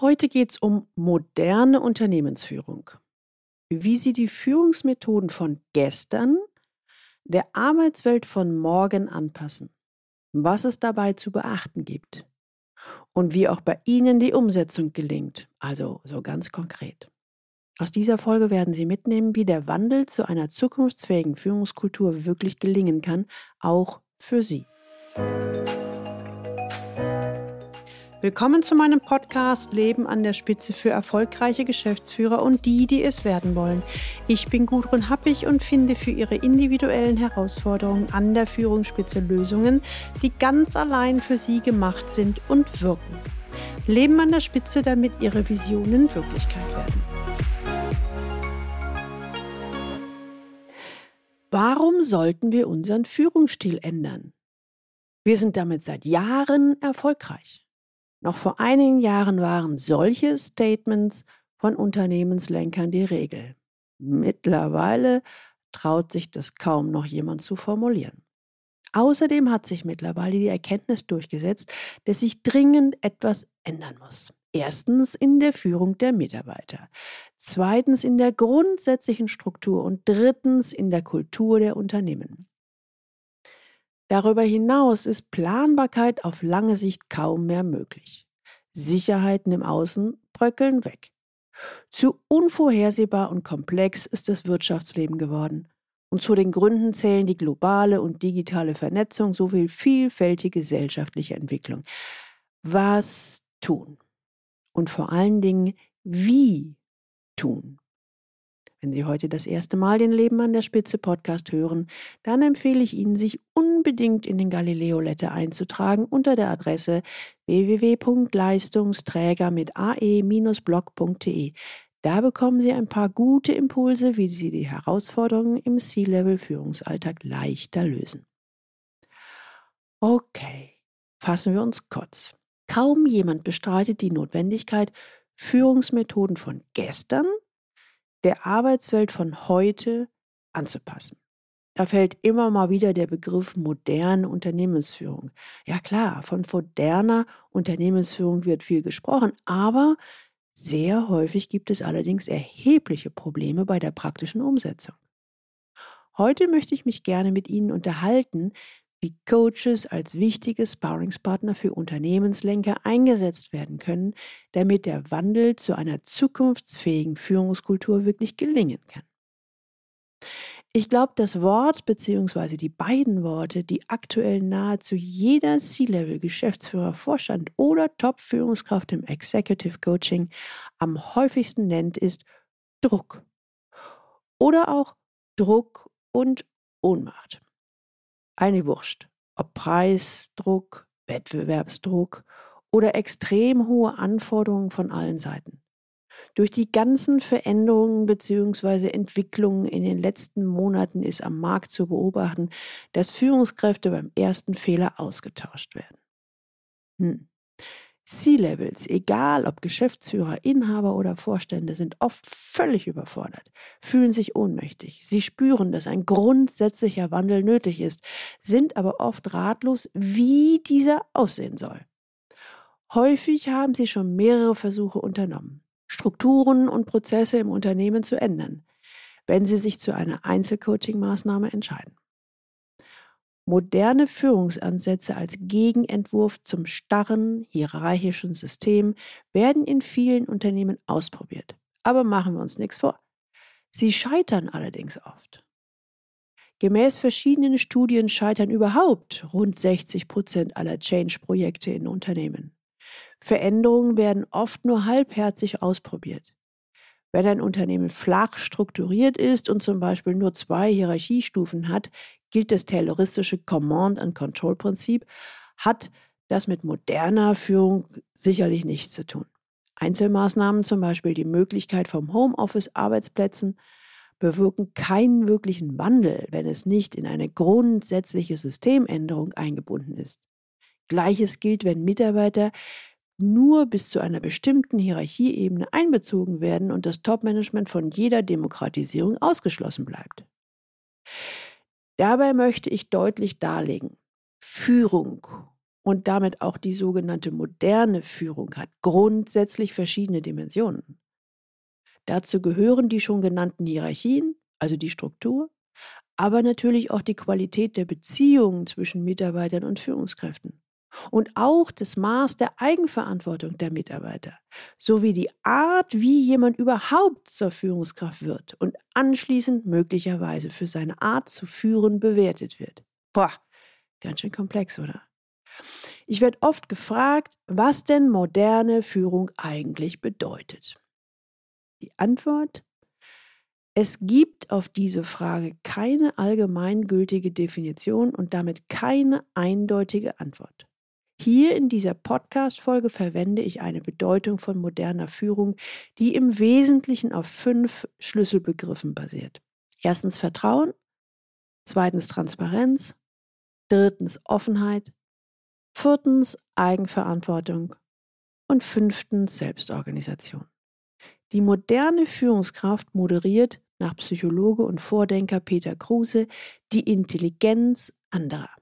Heute geht es um moderne Unternehmensführung. Wie Sie die Führungsmethoden von gestern der Arbeitswelt von morgen anpassen. Was es dabei zu beachten gibt. Und wie auch bei Ihnen die Umsetzung gelingt. Also so ganz konkret. Aus dieser Folge werden Sie mitnehmen, wie der Wandel zu einer zukunftsfähigen Führungskultur wirklich gelingen kann, auch für Sie. Willkommen zu meinem Podcast Leben an der Spitze für erfolgreiche Geschäftsführer und die, die es werden wollen. Ich bin Gudrun Happig und finde für Ihre individuellen Herausforderungen an der Führungsspitze Lösungen, die ganz allein für Sie gemacht sind und wirken. Leben an der Spitze, damit Ihre Visionen Wirklichkeit werden. Warum sollten wir unseren Führungsstil ändern? Wir sind damit seit Jahren erfolgreich. Noch vor einigen Jahren waren solche Statements von Unternehmenslenkern die Regel. Mittlerweile traut sich das kaum noch jemand zu formulieren. Außerdem hat sich mittlerweile die Erkenntnis durchgesetzt, dass sich dringend etwas ändern muss. Erstens in der Führung der Mitarbeiter, zweitens in der grundsätzlichen Struktur und drittens in der Kultur der Unternehmen. Darüber hinaus ist Planbarkeit auf lange Sicht kaum mehr möglich. Sicherheiten im Außen bröckeln weg. Zu unvorhersehbar und komplex ist das Wirtschaftsleben geworden. Und zu den Gründen zählen die globale und digitale Vernetzung sowie vielfältige gesellschaftliche Entwicklung. Was tun? Und vor allen Dingen, wie tun? Wenn Sie heute das erste Mal den Leben an der Spitze Podcast hören, dann empfehle ich Ihnen, sich unbedingt in den Galileo Letter einzutragen unter der Adresse www.leistungsträger mit ae-blog.de. Da bekommen Sie ein paar gute Impulse, wie Sie die Herausforderungen im C-Level-Führungsalltag leichter lösen. Okay, fassen wir uns kurz. Kaum jemand bestreitet die Notwendigkeit, Führungsmethoden von gestern der Arbeitswelt von heute anzupassen. Da fällt immer mal wieder der Begriff moderne Unternehmensführung. Ja klar, von moderner Unternehmensführung wird viel gesprochen, aber sehr häufig gibt es allerdings erhebliche Probleme bei der praktischen Umsetzung. Heute möchte ich mich gerne mit Ihnen unterhalten, wie Coaches als wichtige Sparringspartner für Unternehmenslenker eingesetzt werden können, damit der Wandel zu einer zukunftsfähigen Führungskultur wirklich gelingen kann. Ich glaube, das Wort bzw. die beiden Worte, die aktuell nahezu jeder C-Level, Geschäftsführer, Vorstand oder Top-Führungskraft im Executive Coaching am häufigsten nennt, ist Druck. Oder auch Druck und Ohnmacht eine Wurst. Ob Preisdruck, Wettbewerbsdruck oder extrem hohe Anforderungen von allen Seiten. Durch die ganzen Veränderungen bzw. Entwicklungen in den letzten Monaten ist am Markt zu beobachten, dass Führungskräfte beim ersten Fehler ausgetauscht werden. Hm. C-Levels, egal ob Geschäftsführer, Inhaber oder Vorstände, sind oft völlig überfordert, fühlen sich ohnmächtig. Sie spüren, dass ein grundsätzlicher Wandel nötig ist, sind aber oft ratlos, wie dieser aussehen soll. Häufig haben sie schon mehrere Versuche unternommen, Strukturen und Prozesse im Unternehmen zu ändern, wenn sie sich zu einer Einzelcoaching-Maßnahme entscheiden moderne Führungsansätze als Gegenentwurf zum starren, hierarchischen System werden in vielen Unternehmen ausprobiert. Aber machen wir uns nichts vor. Sie scheitern allerdings oft. Gemäß verschiedenen Studien scheitern überhaupt rund 60 Prozent aller Change-Projekte in Unternehmen. Veränderungen werden oft nur halbherzig ausprobiert. Wenn ein Unternehmen flach strukturiert ist und zum Beispiel nur zwei Hierarchiestufen hat, gilt das tayloristische Command-and-Control-Prinzip, hat das mit moderner Führung sicherlich nichts zu tun. Einzelmaßnahmen, zum Beispiel die Möglichkeit vom Homeoffice-Arbeitsplätzen, bewirken keinen wirklichen Wandel, wenn es nicht in eine grundsätzliche Systemänderung eingebunden ist. Gleiches gilt, wenn Mitarbeiter nur bis zu einer bestimmten Hierarchieebene einbezogen werden und das Topmanagement von jeder Demokratisierung ausgeschlossen bleibt. Dabei möchte ich deutlich darlegen, Führung und damit auch die sogenannte moderne Führung hat grundsätzlich verschiedene Dimensionen. Dazu gehören die schon genannten Hierarchien, also die Struktur, aber natürlich auch die Qualität der Beziehungen zwischen Mitarbeitern und Führungskräften und auch das Maß der Eigenverantwortung der Mitarbeiter sowie die Art, wie jemand überhaupt zur Führungskraft wird und anschließend möglicherweise für seine Art zu führen bewertet wird. Boah, ganz schön komplex, oder? Ich werde oft gefragt, was denn moderne Führung eigentlich bedeutet. Die Antwort es gibt auf diese Frage keine allgemeingültige Definition und damit keine eindeutige Antwort. Hier in dieser Podcast-Folge verwende ich eine Bedeutung von moderner Führung, die im Wesentlichen auf fünf Schlüsselbegriffen basiert. Erstens Vertrauen, zweitens Transparenz, drittens Offenheit, viertens Eigenverantwortung und fünftens Selbstorganisation. Die moderne Führungskraft moderiert nach Psychologe und Vordenker Peter Kruse die Intelligenz anderer.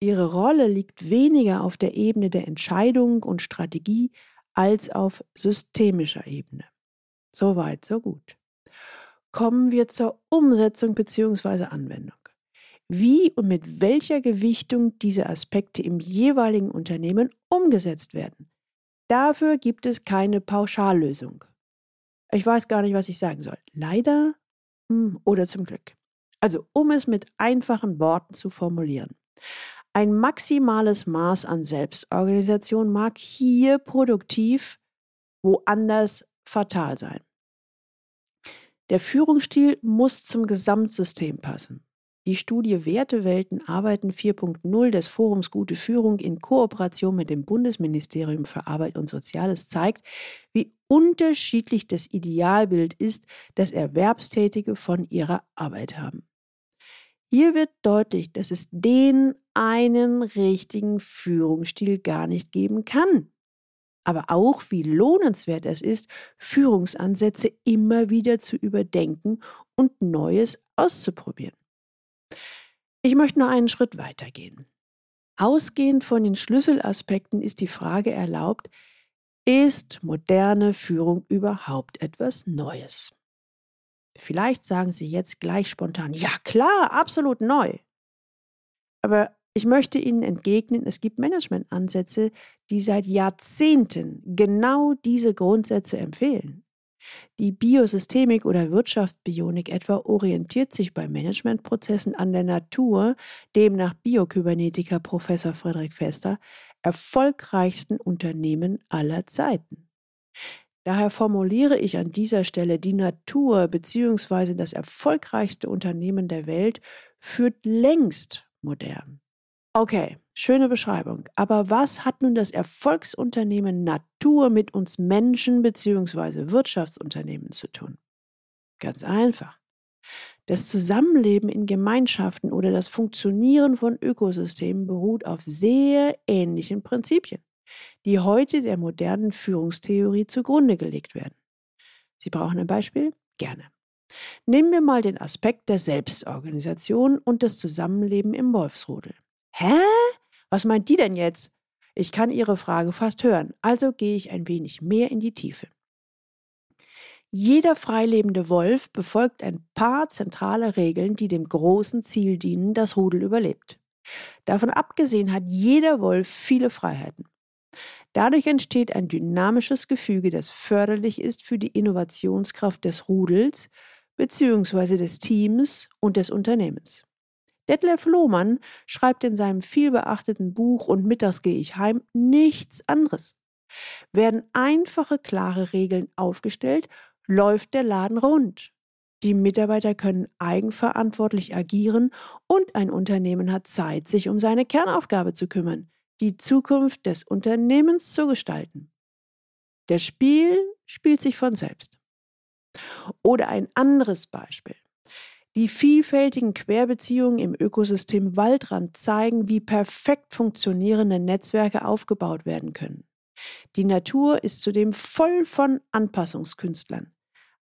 Ihre Rolle liegt weniger auf der Ebene der Entscheidung und Strategie als auf systemischer Ebene. Soweit, so gut. Kommen wir zur Umsetzung bzw. Anwendung. Wie und mit welcher Gewichtung diese Aspekte im jeweiligen Unternehmen umgesetzt werden. Dafür gibt es keine Pauschallösung. Ich weiß gar nicht, was ich sagen soll. Leider hm, oder zum Glück. Also, um es mit einfachen Worten zu formulieren. Ein maximales Maß an Selbstorganisation mag hier produktiv, woanders fatal sein. Der Führungsstil muss zum Gesamtsystem passen. Die Studie Wertewelten Arbeiten 4.0 des Forums Gute Führung in Kooperation mit dem Bundesministerium für Arbeit und Soziales zeigt, wie unterschiedlich das Idealbild ist, das Erwerbstätige von ihrer Arbeit haben. Hier wird deutlich, dass es den einen richtigen Führungsstil gar nicht geben kann. Aber auch, wie lohnenswert es ist, Führungsansätze immer wieder zu überdenken und Neues auszuprobieren. Ich möchte noch einen Schritt weitergehen. Ausgehend von den Schlüsselaspekten ist die Frage erlaubt, ist moderne Führung überhaupt etwas Neues? Vielleicht sagen Sie jetzt gleich spontan, ja klar, absolut neu. Aber ich möchte Ihnen entgegnen, es gibt Managementansätze, die seit Jahrzehnten genau diese Grundsätze empfehlen. Die Biosystemik oder Wirtschaftsbionik etwa orientiert sich bei Managementprozessen an der Natur, dem nach Biokybernetiker Professor Friedrich Fester erfolgreichsten Unternehmen aller Zeiten. Daher formuliere ich an dieser Stelle, die Natur bzw. das erfolgreichste Unternehmen der Welt führt längst modern. Okay, schöne Beschreibung. Aber was hat nun das Erfolgsunternehmen Natur mit uns Menschen bzw. Wirtschaftsunternehmen zu tun? Ganz einfach. Das Zusammenleben in Gemeinschaften oder das Funktionieren von Ökosystemen beruht auf sehr ähnlichen Prinzipien, die heute der modernen Führungstheorie zugrunde gelegt werden. Sie brauchen ein Beispiel? Gerne. Nehmen wir mal den Aspekt der Selbstorganisation und das Zusammenleben im Wolfsrudel. Hä? Was meint die denn jetzt? Ich kann Ihre Frage fast hören, also gehe ich ein wenig mehr in die Tiefe. Jeder freilebende Wolf befolgt ein paar zentrale Regeln, die dem großen Ziel dienen, das Rudel überlebt. Davon abgesehen hat jeder Wolf viele Freiheiten. Dadurch entsteht ein dynamisches Gefüge, das förderlich ist für die Innovationskraft des Rudels bzw. des Teams und des Unternehmens. Detlef Lohmann schreibt in seinem vielbeachteten Buch Und mittags gehe ich heim nichts anderes. Werden einfache, klare Regeln aufgestellt, läuft der Laden rund. Die Mitarbeiter können eigenverantwortlich agieren und ein Unternehmen hat Zeit, sich um seine Kernaufgabe zu kümmern, die Zukunft des Unternehmens zu gestalten. Der Spiel spielt sich von selbst. Oder ein anderes Beispiel. Die vielfältigen Querbeziehungen im Ökosystem Waldrand zeigen, wie perfekt funktionierende Netzwerke aufgebaut werden können. Die Natur ist zudem voll von Anpassungskünstlern.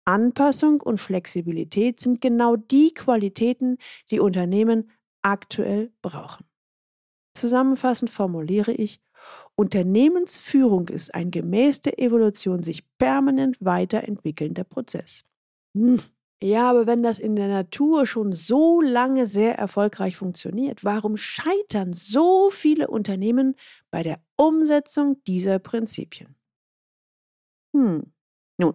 Anpassung und Flexibilität sind genau die Qualitäten, die Unternehmen aktuell brauchen. Zusammenfassend formuliere ich, Unternehmensführung ist ein gemäß der Evolution sich permanent weiterentwickelnder Prozess. Hm. Ja, aber wenn das in der Natur schon so lange sehr erfolgreich funktioniert, warum scheitern so viele Unternehmen bei der Umsetzung dieser Prinzipien? Hm. Nun,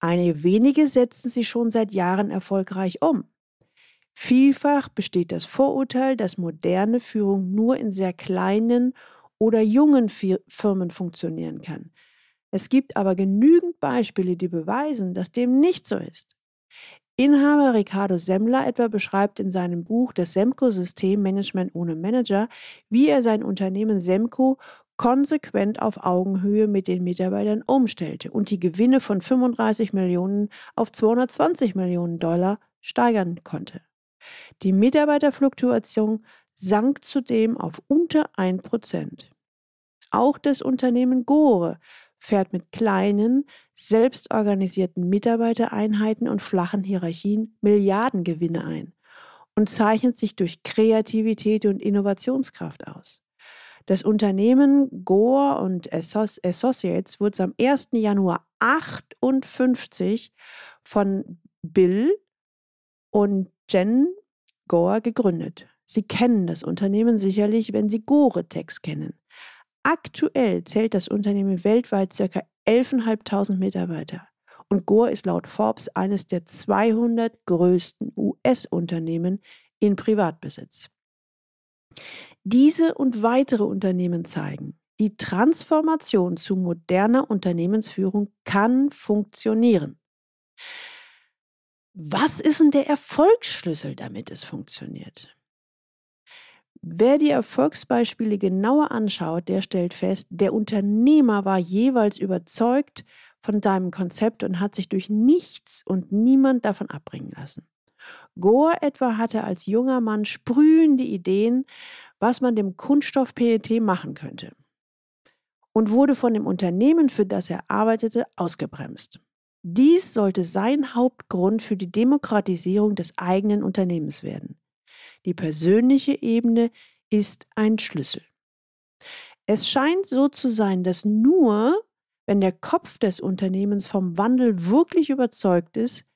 einige wenige setzen sie schon seit Jahren erfolgreich um. Vielfach besteht das Vorurteil, dass moderne Führung nur in sehr kleinen oder jungen Firmen funktionieren kann. Es gibt aber genügend Beispiele, die beweisen, dass dem nicht so ist. Inhaber Ricardo Semmler etwa beschreibt in seinem Buch Das Semco-System Management ohne Manager, wie er sein Unternehmen Semco konsequent auf Augenhöhe mit den Mitarbeitern umstellte und die Gewinne von 35 Millionen auf 220 Millionen Dollar steigern konnte. Die Mitarbeiterfluktuation sank zudem auf unter 1%. Auch das Unternehmen Gore fährt mit kleinen, selbstorganisierten Mitarbeitereinheiten und flachen Hierarchien Milliardengewinne ein und zeichnet sich durch Kreativität und Innovationskraft aus. Das Unternehmen Gore und Associates wurde am 1. Januar 58 von Bill und Jen Gore gegründet. Sie kennen das Unternehmen sicherlich, wenn Sie Gore-Tex kennen. Aktuell zählt das Unternehmen weltweit ca. 11.500 Mitarbeiter. Und Gore ist laut Forbes eines der 200 größten US-Unternehmen in Privatbesitz. Diese und weitere Unternehmen zeigen, die Transformation zu moderner Unternehmensführung kann funktionieren. Was ist denn der Erfolgsschlüssel, damit es funktioniert? Wer die Erfolgsbeispiele genauer anschaut, der stellt fest, der Unternehmer war jeweils überzeugt von seinem Konzept und hat sich durch nichts und niemand davon abbringen lassen. Gore etwa hatte als junger Mann sprühende Ideen, was man dem Kunststoff PET machen könnte und wurde von dem Unternehmen, für das er arbeitete, ausgebremst. Dies sollte sein Hauptgrund für die Demokratisierung des eigenen Unternehmens werden. Die persönliche Ebene ist ein Schlüssel. Es scheint so zu sein, dass nur wenn der Kopf des Unternehmens vom Wandel wirklich überzeugt ist,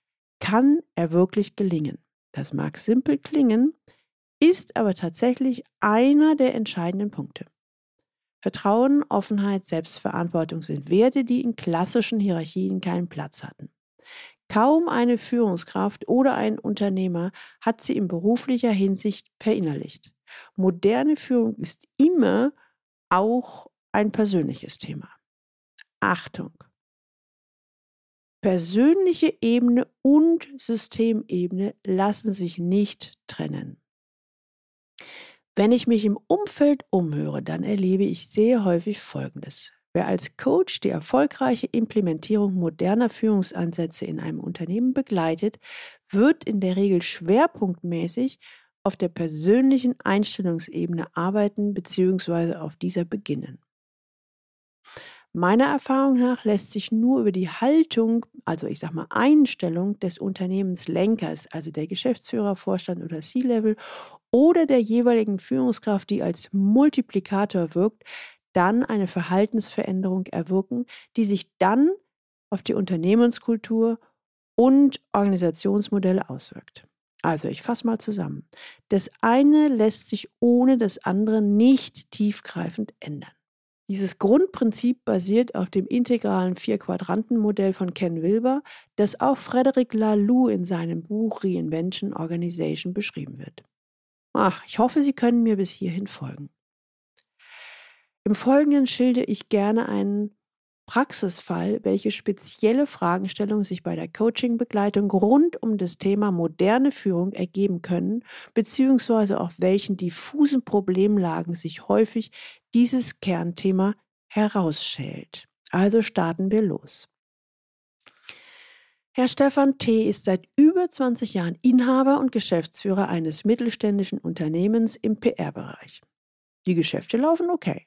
kann er wirklich gelingen. Das mag simpel klingen, ist aber tatsächlich einer der entscheidenden Punkte. Vertrauen, Offenheit, Selbstverantwortung sind Werte, die in klassischen Hierarchien keinen Platz hatten. Kaum eine Führungskraft oder ein Unternehmer hat sie in beruflicher Hinsicht verinnerlicht. Moderne Führung ist immer auch ein persönliches Thema. Achtung! Persönliche Ebene und Systemebene lassen sich nicht trennen. Wenn ich mich im Umfeld umhöre, dann erlebe ich sehr häufig Folgendes. Wer als Coach die erfolgreiche Implementierung moderner Führungsansätze in einem Unternehmen begleitet, wird in der Regel schwerpunktmäßig auf der persönlichen Einstellungsebene arbeiten bzw. auf dieser beginnen. Meiner Erfahrung nach lässt sich nur über die Haltung, also ich sage mal Einstellung des Unternehmenslenkers, also der Geschäftsführer, Vorstand oder C-Level oder der jeweiligen Führungskraft, die als Multiplikator wirkt, dann eine Verhaltensveränderung erwirken, die sich dann auf die Unternehmenskultur und Organisationsmodelle auswirkt. Also ich fasse mal zusammen. Das eine lässt sich ohne das andere nicht tiefgreifend ändern. Dieses Grundprinzip basiert auf dem integralen Vier-Quadranten-Modell von Ken Wilber, das auch Frederic Laloux in seinem Buch Reinvention Organization beschrieben wird. Ach, ich hoffe, Sie können mir bis hierhin folgen. Im Folgenden schilde ich gerne einen Praxisfall, welche spezielle Fragestellungen sich bei der Coaching-Begleitung rund um das Thema moderne Führung ergeben können, beziehungsweise auf welchen diffusen Problemlagen sich häufig dieses Kernthema herausschält. Also starten wir los. Herr Stefan T. ist seit über 20 Jahren Inhaber und Geschäftsführer eines mittelständischen Unternehmens im PR-Bereich. Die Geschäfte laufen okay.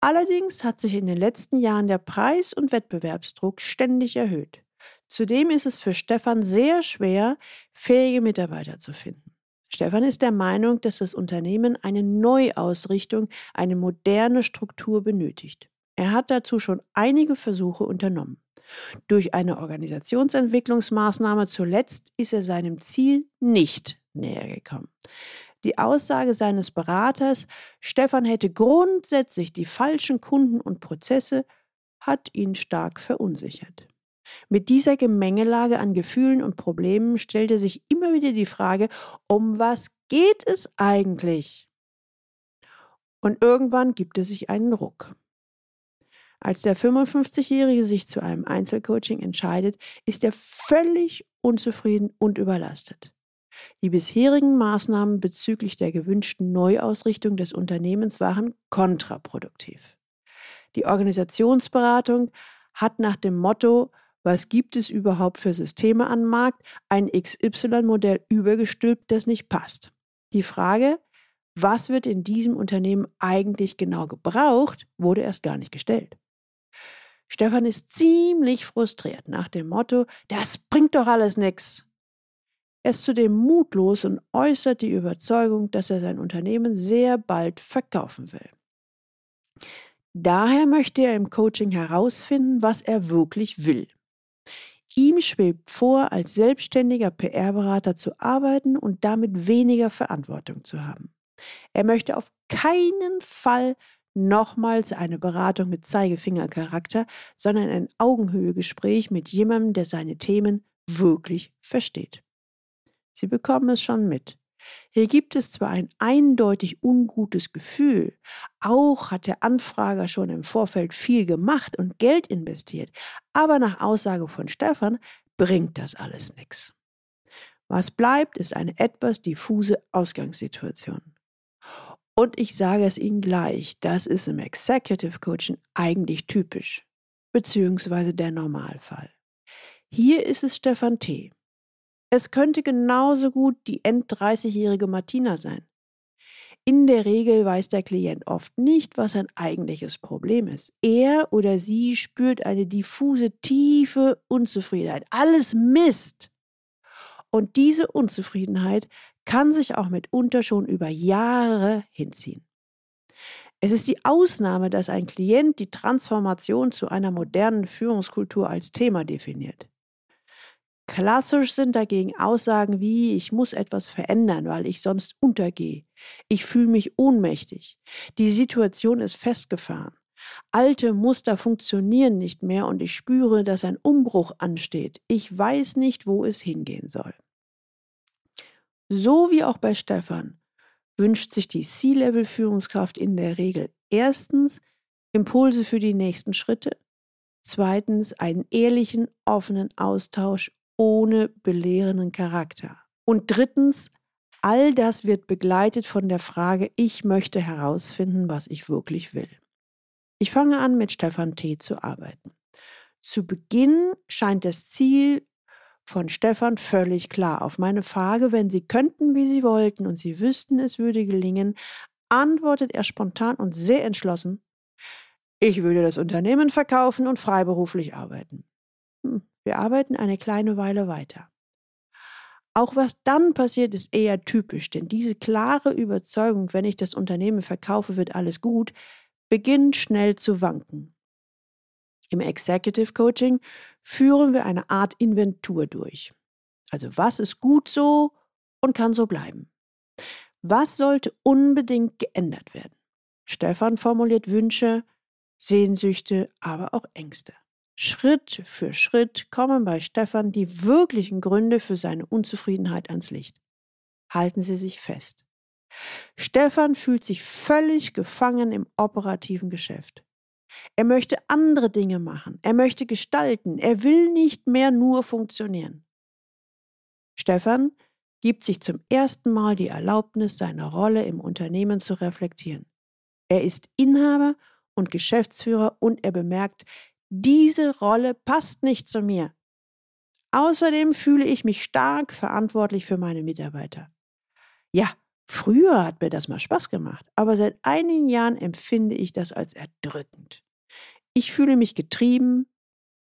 Allerdings hat sich in den letzten Jahren der Preis- und Wettbewerbsdruck ständig erhöht. Zudem ist es für Stefan sehr schwer, fähige Mitarbeiter zu finden. Stefan ist der Meinung, dass das Unternehmen eine Neuausrichtung, eine moderne Struktur benötigt. Er hat dazu schon einige Versuche unternommen. Durch eine Organisationsentwicklungsmaßnahme zuletzt ist er seinem Ziel nicht näher gekommen. Die Aussage seines Beraters, Stefan hätte grundsätzlich die falschen Kunden und Prozesse, hat ihn stark verunsichert. Mit dieser Gemengelage an Gefühlen und Problemen stellte sich immer wieder die Frage, um was geht es eigentlich? Und irgendwann gibt es sich einen Ruck. Als der 55-Jährige sich zu einem Einzelcoaching entscheidet, ist er völlig unzufrieden und überlastet. Die bisherigen Maßnahmen bezüglich der gewünschten Neuausrichtung des Unternehmens waren kontraproduktiv. Die Organisationsberatung hat nach dem Motto was gibt es überhaupt für Systeme am Markt, ein XY-Modell übergestülpt, das nicht passt. Die Frage, was wird in diesem Unternehmen eigentlich genau gebraucht, wurde erst gar nicht gestellt. Stefan ist ziemlich frustriert nach dem Motto, das bringt doch alles nichts. Er ist zudem mutlos und äußert die Überzeugung, dass er sein Unternehmen sehr bald verkaufen will. Daher möchte er im Coaching herausfinden, was er wirklich will. Ihm schwebt vor, als selbstständiger PR-Berater zu arbeiten und damit weniger Verantwortung zu haben. Er möchte auf keinen Fall nochmals eine Beratung mit Zeigefingercharakter, sondern ein Augenhöhegespräch mit jemandem, der seine Themen wirklich versteht. Sie bekommen es schon mit. Hier gibt es zwar ein eindeutig ungutes Gefühl, auch hat der Anfrager schon im Vorfeld viel gemacht und Geld investiert, aber nach Aussage von Stefan bringt das alles nichts. Was bleibt, ist eine etwas diffuse Ausgangssituation. Und ich sage es Ihnen gleich, das ist im Executive Coaching eigentlich typisch, beziehungsweise der Normalfall. Hier ist es Stefan T. Es könnte genauso gut die end-30-jährige Martina sein. In der Regel weiß der Klient oft nicht, was sein eigentliches Problem ist. Er oder sie spürt eine diffuse, tiefe Unzufriedenheit. Alles Mist. Und diese Unzufriedenheit kann sich auch mitunter schon über Jahre hinziehen. Es ist die Ausnahme, dass ein Klient die Transformation zu einer modernen Führungskultur als Thema definiert. Klassisch sind dagegen Aussagen wie ich muss etwas verändern, weil ich sonst untergehe. Ich fühle mich ohnmächtig. Die Situation ist festgefahren. Alte Muster funktionieren nicht mehr und ich spüre, dass ein Umbruch ansteht. Ich weiß nicht, wo es hingehen soll. So wie auch bei Stefan wünscht sich die C-Level-Führungskraft in der Regel erstens Impulse für die nächsten Schritte, zweitens einen ehrlichen, offenen Austausch ohne belehrenden Charakter. Und drittens, all das wird begleitet von der Frage, ich möchte herausfinden, was ich wirklich will. Ich fange an, mit Stefan T. zu arbeiten. Zu Beginn scheint das Ziel von Stefan völlig klar. Auf meine Frage, wenn Sie könnten, wie Sie wollten und Sie wüssten, es würde gelingen, antwortet er spontan und sehr entschlossen, ich würde das Unternehmen verkaufen und freiberuflich arbeiten. Wir arbeiten eine kleine Weile weiter. Auch was dann passiert, ist eher typisch, denn diese klare Überzeugung, wenn ich das Unternehmen verkaufe, wird alles gut, beginnt schnell zu wanken. Im Executive Coaching führen wir eine Art Inventur durch. Also was ist gut so und kann so bleiben? Was sollte unbedingt geändert werden? Stefan formuliert Wünsche, Sehnsüchte, aber auch Ängste. Schritt für Schritt kommen bei Stefan die wirklichen Gründe für seine Unzufriedenheit ans Licht. Halten Sie sich fest. Stefan fühlt sich völlig gefangen im operativen Geschäft. Er möchte andere Dinge machen, er möchte gestalten, er will nicht mehr nur funktionieren. Stefan gibt sich zum ersten Mal die Erlaubnis, seine Rolle im Unternehmen zu reflektieren. Er ist Inhaber und Geschäftsführer und er bemerkt, diese Rolle passt nicht zu mir. Außerdem fühle ich mich stark verantwortlich für meine Mitarbeiter. Ja, früher hat mir das mal Spaß gemacht, aber seit einigen Jahren empfinde ich das als erdrückend. Ich fühle mich getrieben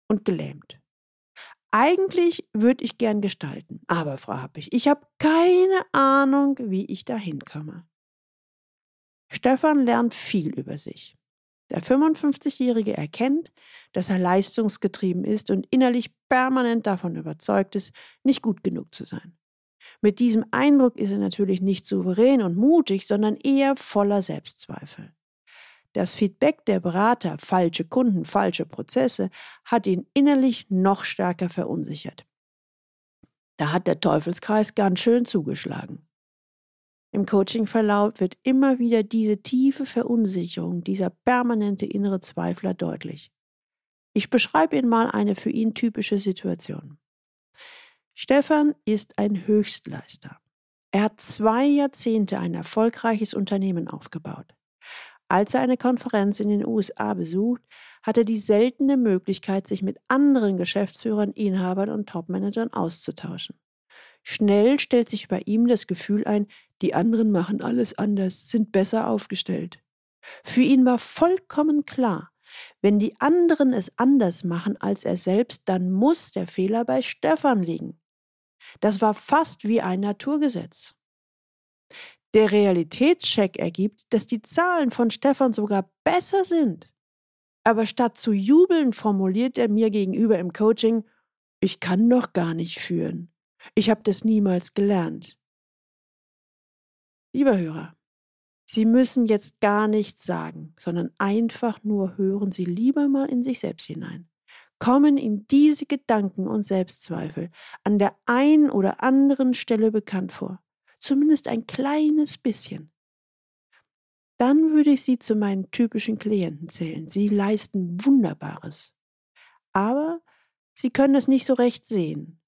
und gelähmt. Eigentlich würde ich gern gestalten, aber Frau Happig, ich habe keine Ahnung, wie ich da hinkomme. Stefan lernt viel über sich. Der 55-Jährige erkennt, dass er leistungsgetrieben ist und innerlich permanent davon überzeugt ist, nicht gut genug zu sein. Mit diesem Eindruck ist er natürlich nicht souverän und mutig, sondern eher voller Selbstzweifel. Das Feedback der Berater, falsche Kunden, falsche Prozesse, hat ihn innerlich noch stärker verunsichert. Da hat der Teufelskreis ganz schön zugeschlagen. Im Coachingverlauf wird immer wieder diese tiefe Verunsicherung, dieser permanente innere Zweifler deutlich. Ich beschreibe Ihnen mal eine für ihn typische Situation. Stefan ist ein Höchstleister. Er hat zwei Jahrzehnte ein erfolgreiches Unternehmen aufgebaut. Als er eine Konferenz in den USA besucht, hat er die seltene Möglichkeit, sich mit anderen Geschäftsführern, Inhabern und Topmanagern auszutauschen. Schnell stellt sich bei ihm das Gefühl ein, die anderen machen alles anders, sind besser aufgestellt. Für ihn war vollkommen klar, wenn die anderen es anders machen als er selbst, dann muss der Fehler bei Stefan liegen. Das war fast wie ein Naturgesetz. Der Realitätscheck ergibt, dass die Zahlen von Stefan sogar besser sind. Aber statt zu jubeln formuliert er mir gegenüber im Coaching, ich kann doch gar nicht führen. Ich habe das niemals gelernt. Lieber Hörer, Sie müssen jetzt gar nichts sagen, sondern einfach nur hören Sie lieber mal in sich selbst hinein. Kommen Ihnen diese Gedanken und Selbstzweifel an der einen oder anderen Stelle bekannt vor? zumindest ein kleines bisschen, dann würde ich Sie zu meinen typischen Klienten zählen. Sie leisten Wunderbares. Aber Sie können es nicht so recht sehen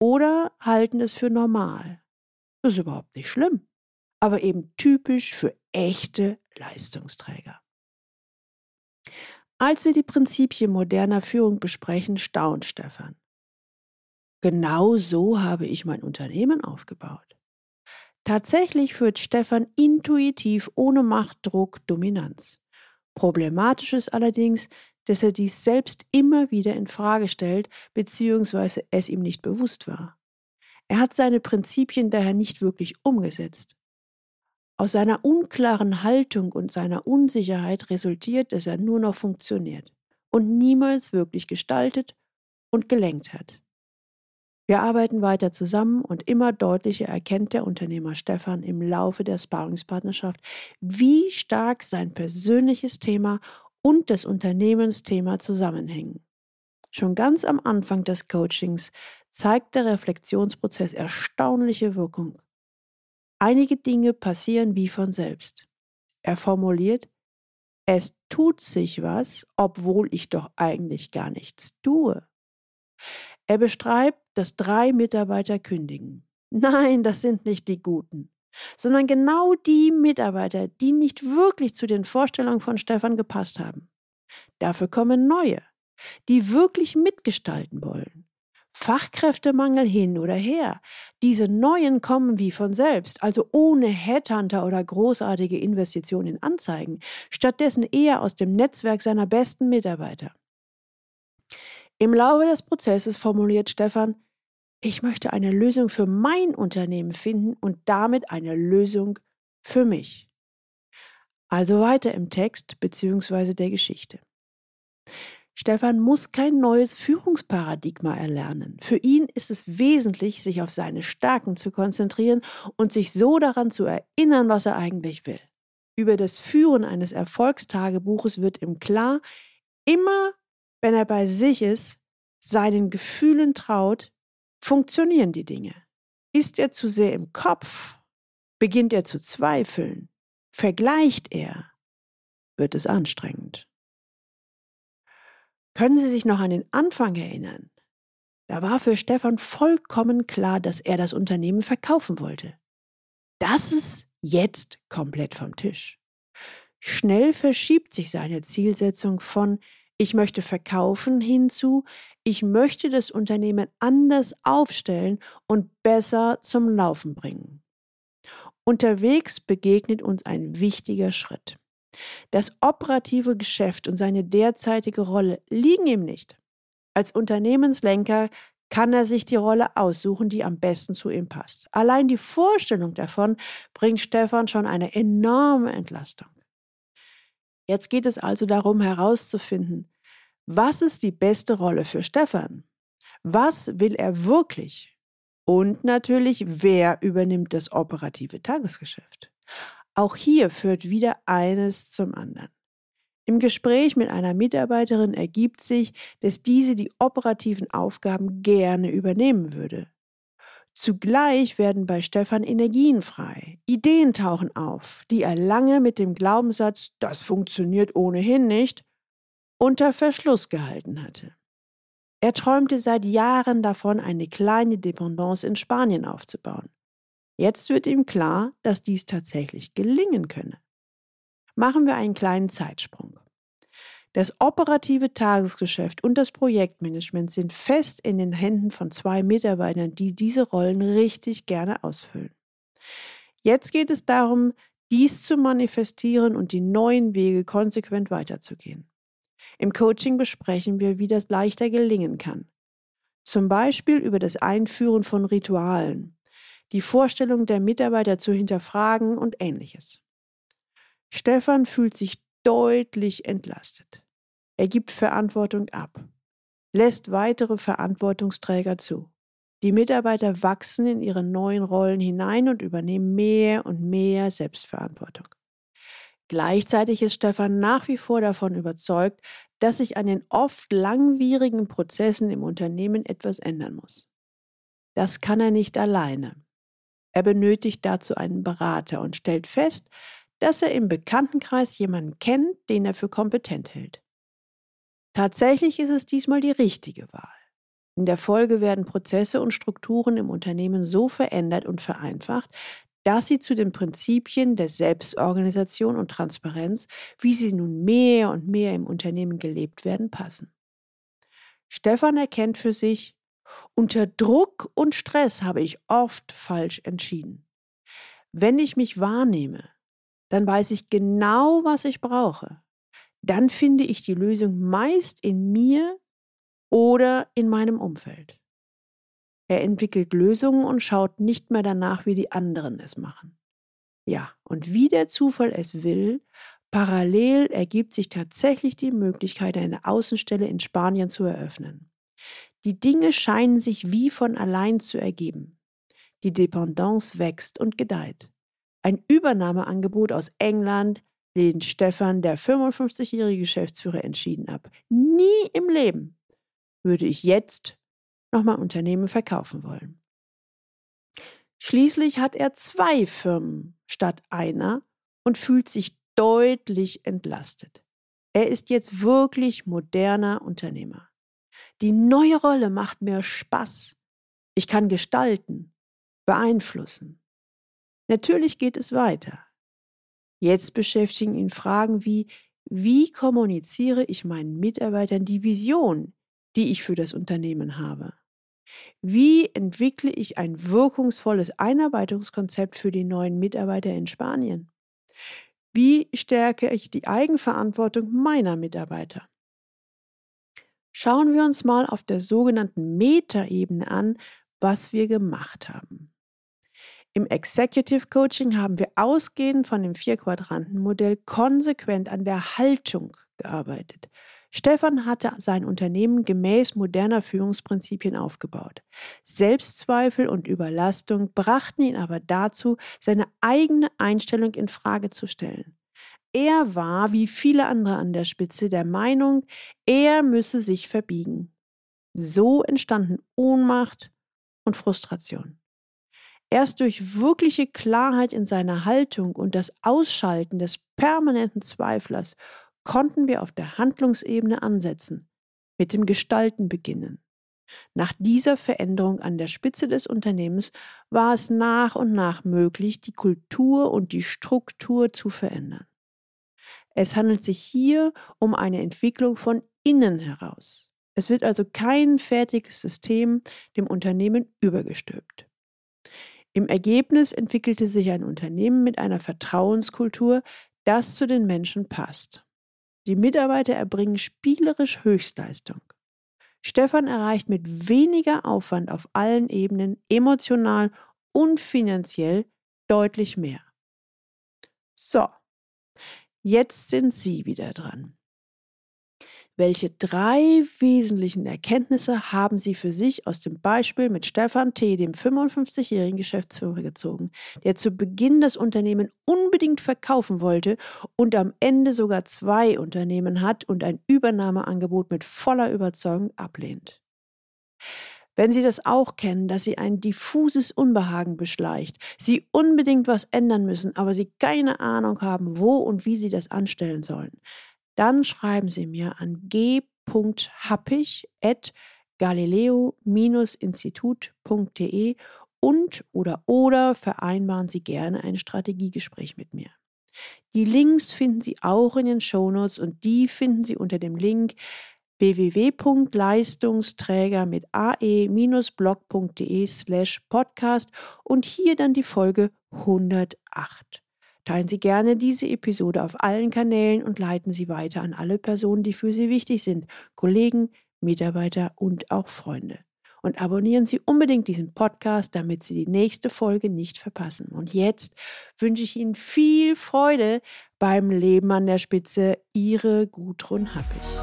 oder halten es für normal. Das ist überhaupt nicht schlimm, aber eben typisch für echte Leistungsträger. Als wir die Prinzipien moderner Führung besprechen, staunt Stefan. Genau so habe ich mein Unternehmen aufgebaut. Tatsächlich führt Stefan intuitiv ohne Machtdruck Dominanz. Problematisch ist allerdings, dass er dies selbst immer wieder in Frage stellt, beziehungsweise es ihm nicht bewusst war. Er hat seine Prinzipien daher nicht wirklich umgesetzt. Aus seiner unklaren Haltung und seiner Unsicherheit resultiert, dass er nur noch funktioniert und niemals wirklich gestaltet und gelenkt hat. Wir arbeiten weiter zusammen und immer deutlicher erkennt der Unternehmer Stefan im Laufe der Sparringspartnerschaft, wie stark sein persönliches Thema und das Unternehmensthema zusammenhängen. Schon ganz am Anfang des Coachings zeigt der Reflexionsprozess erstaunliche Wirkung. Einige Dinge passieren wie von selbst. Er formuliert, es tut sich was, obwohl ich doch eigentlich gar nichts tue. Er beschreibt, dass drei Mitarbeiter kündigen. Nein, das sind nicht die Guten, sondern genau die Mitarbeiter, die nicht wirklich zu den Vorstellungen von Stefan gepasst haben. Dafür kommen neue, die wirklich mitgestalten wollen. Fachkräftemangel hin oder her. Diese neuen kommen wie von selbst, also ohne Headhunter oder großartige Investitionen in Anzeigen, stattdessen eher aus dem Netzwerk seiner besten Mitarbeiter. Im Laufe des Prozesses formuliert Stefan, ich möchte eine Lösung für mein Unternehmen finden und damit eine Lösung für mich. Also weiter im Text bzw. der Geschichte. Stefan muss kein neues Führungsparadigma erlernen. Für ihn ist es wesentlich, sich auf seine Stärken zu konzentrieren und sich so daran zu erinnern, was er eigentlich will. Über das Führen eines Erfolgstagebuches wird ihm klar, immer wenn er bei sich ist, seinen Gefühlen traut, funktionieren die Dinge. Ist er zu sehr im Kopf, beginnt er zu zweifeln, vergleicht er, wird es anstrengend. Können Sie sich noch an den Anfang erinnern? Da war für Stefan vollkommen klar, dass er das Unternehmen verkaufen wollte. Das ist jetzt komplett vom Tisch. Schnell verschiebt sich seine Zielsetzung von ich möchte verkaufen hinzu, ich möchte das Unternehmen anders aufstellen und besser zum Laufen bringen. Unterwegs begegnet uns ein wichtiger Schritt. Das operative Geschäft und seine derzeitige Rolle liegen ihm nicht. Als Unternehmenslenker kann er sich die Rolle aussuchen, die am besten zu ihm passt. Allein die Vorstellung davon bringt Stefan schon eine enorme Entlastung. Jetzt geht es also darum herauszufinden, was ist die beste Rolle für Stefan? Was will er wirklich? Und natürlich, wer übernimmt das operative Tagesgeschäft? Auch hier führt wieder eines zum anderen. Im Gespräch mit einer Mitarbeiterin ergibt sich, dass diese die operativen Aufgaben gerne übernehmen würde. Zugleich werden bei Stefan Energien frei, Ideen tauchen auf, die er lange mit dem Glaubenssatz, das funktioniert ohnehin nicht, unter Verschluss gehalten hatte. Er träumte seit Jahren davon, eine kleine Dependance in Spanien aufzubauen. Jetzt wird ihm klar, dass dies tatsächlich gelingen könne. Machen wir einen kleinen Zeitsprung. Das operative Tagesgeschäft und das Projektmanagement sind fest in den Händen von zwei Mitarbeitern, die diese Rollen richtig gerne ausfüllen. Jetzt geht es darum, dies zu manifestieren und die neuen Wege konsequent weiterzugehen. Im Coaching besprechen wir, wie das leichter gelingen kann. Zum Beispiel über das Einführen von Ritualen, die Vorstellung der Mitarbeiter zu hinterfragen und ähnliches. Stefan fühlt sich deutlich entlastet. Er gibt Verantwortung ab, lässt weitere Verantwortungsträger zu. Die Mitarbeiter wachsen in ihre neuen Rollen hinein und übernehmen mehr und mehr Selbstverantwortung. Gleichzeitig ist Stefan nach wie vor davon überzeugt, dass sich an den oft langwierigen Prozessen im Unternehmen etwas ändern muss. Das kann er nicht alleine. Er benötigt dazu einen Berater und stellt fest, dass er im Bekanntenkreis jemanden kennt, den er für kompetent hält. Tatsächlich ist es diesmal die richtige Wahl. In der Folge werden Prozesse und Strukturen im Unternehmen so verändert und vereinfacht, dass sie zu den Prinzipien der Selbstorganisation und Transparenz, wie sie nun mehr und mehr im Unternehmen gelebt werden, passen. Stefan erkennt für sich, unter Druck und Stress habe ich oft falsch entschieden. Wenn ich mich wahrnehme, dann weiß ich genau, was ich brauche. Dann finde ich die Lösung meist in mir oder in meinem Umfeld. Er entwickelt Lösungen und schaut nicht mehr danach, wie die anderen es machen. Ja, und wie der Zufall es will, parallel ergibt sich tatsächlich die Möglichkeit, eine Außenstelle in Spanien zu eröffnen. Die Dinge scheinen sich wie von allein zu ergeben. Die Dependance wächst und gedeiht. Ein Übernahmeangebot aus England lehnt Stefan, der 55-jährige Geschäftsführer, entschieden ab. Nie im Leben würde ich jetzt nochmal Unternehmen verkaufen wollen. Schließlich hat er zwei Firmen statt einer und fühlt sich deutlich entlastet. Er ist jetzt wirklich moderner Unternehmer. Die neue Rolle macht mir Spaß. Ich kann gestalten, beeinflussen. Natürlich geht es weiter. Jetzt beschäftigen ihn Fragen wie, wie kommuniziere ich meinen Mitarbeitern die Vision, die ich für das Unternehmen habe? Wie entwickle ich ein wirkungsvolles Einarbeitungskonzept für die neuen Mitarbeiter in Spanien? Wie stärke ich die Eigenverantwortung meiner Mitarbeiter? Schauen wir uns mal auf der sogenannten Metaebene an, was wir gemacht haben. Im Executive Coaching haben wir ausgehend von dem Vier-Quadranten-Modell konsequent an der Haltung gearbeitet. Stefan hatte sein Unternehmen gemäß moderner Führungsprinzipien aufgebaut. Selbstzweifel und Überlastung brachten ihn aber dazu, seine eigene Einstellung in Frage zu stellen. Er war, wie viele andere an der Spitze, der Meinung, er müsse sich verbiegen. So entstanden Ohnmacht und Frustration. Erst durch wirkliche Klarheit in seiner Haltung und das Ausschalten des permanenten Zweiflers konnten wir auf der Handlungsebene ansetzen, mit dem Gestalten beginnen. Nach dieser Veränderung an der Spitze des Unternehmens war es nach und nach möglich, die Kultur und die Struktur zu verändern. Es handelt sich hier um eine Entwicklung von innen heraus. Es wird also kein fertiges System dem Unternehmen übergestülpt. Im Ergebnis entwickelte sich ein Unternehmen mit einer Vertrauenskultur, das zu den Menschen passt. Die Mitarbeiter erbringen spielerisch Höchstleistung. Stefan erreicht mit weniger Aufwand auf allen Ebenen, emotional und finanziell, deutlich mehr. So, jetzt sind Sie wieder dran. Welche drei wesentlichen Erkenntnisse haben Sie für sich aus dem Beispiel mit Stefan T., dem 55-jährigen Geschäftsführer, gezogen, der zu Beginn das Unternehmen unbedingt verkaufen wollte und am Ende sogar zwei Unternehmen hat und ein Übernahmeangebot mit voller Überzeugung ablehnt? Wenn Sie das auch kennen, dass Sie ein diffuses Unbehagen beschleicht, Sie unbedingt was ändern müssen, aber Sie keine Ahnung haben, wo und wie Sie das anstellen sollen, dann schreiben Sie mir an g.happig.galileo-institut.de und oder oder vereinbaren Sie gerne ein Strategiegespräch mit mir. Die Links finden Sie auch in den Shownotes und die finden Sie unter dem Link www.leistungsträger mit ae-blog.de slash podcast und hier dann die Folge 108. Teilen Sie gerne diese Episode auf allen Kanälen und leiten Sie weiter an alle Personen, die für Sie wichtig sind, Kollegen, Mitarbeiter und auch Freunde. Und abonnieren Sie unbedingt diesen Podcast, damit Sie die nächste Folge nicht verpassen. Und jetzt wünsche ich Ihnen viel Freude beim Leben an der Spitze. Ihre Gudrun Happig.